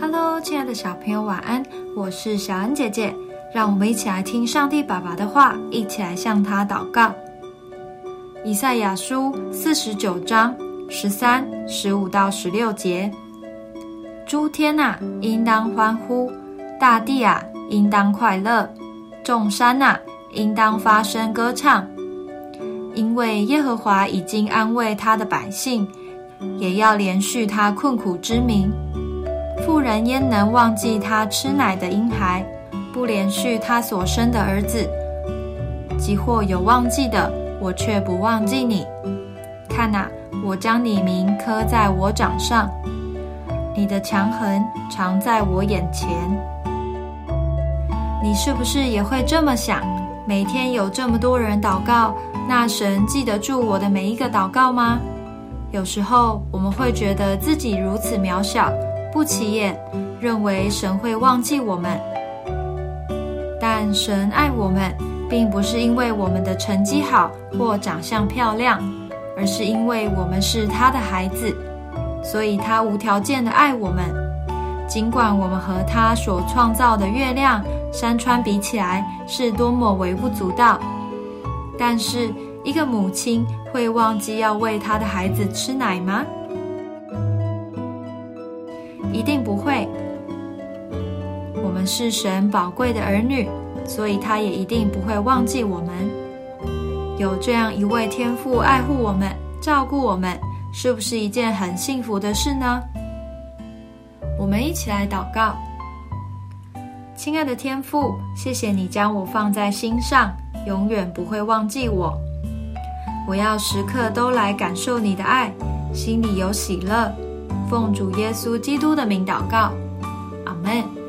Hello，亲爱的小朋友，晚安！我是小恩姐姐，让我们一起来听上帝爸爸的话，一起来向他祷告。以赛亚书四十九章十三、十五到十六节：诸天啊，应当欢呼；大地啊，应当快乐；众山啊，应当发声歌唱，因为耶和华已经安慰他的百姓，也要连续他困苦之名。妇人焉能忘记她吃奶的婴孩，不连续她所生的儿子？即或有忘记的，我却不忘记你。看哪，我将你名刻在我掌上，你的强横常在我眼前。你是不是也会这么想？每天有这么多人祷告，那神记得住我的每一个祷告吗？有时候我们会觉得自己如此渺小。不起眼，认为神会忘记我们，但神爱我们，并不是因为我们的成绩好或长相漂亮，而是因为我们是他的孩子，所以他无条件的爱我们。尽管我们和他所创造的月亮、山川比起来是多么微不足道，但是一个母亲会忘记要喂她的孩子吃奶吗？一定不会。我们是神宝贵的儿女，所以他也一定不会忘记我们。有这样一位天父爱护我们、照顾我们，是不是一件很幸福的事呢？我们一起来祷告：亲爱的天父，谢谢你将我放在心上，永远不会忘记我。我要时刻都来感受你的爱，心里有喜乐。奉主耶稣基督的名祷告，阿门。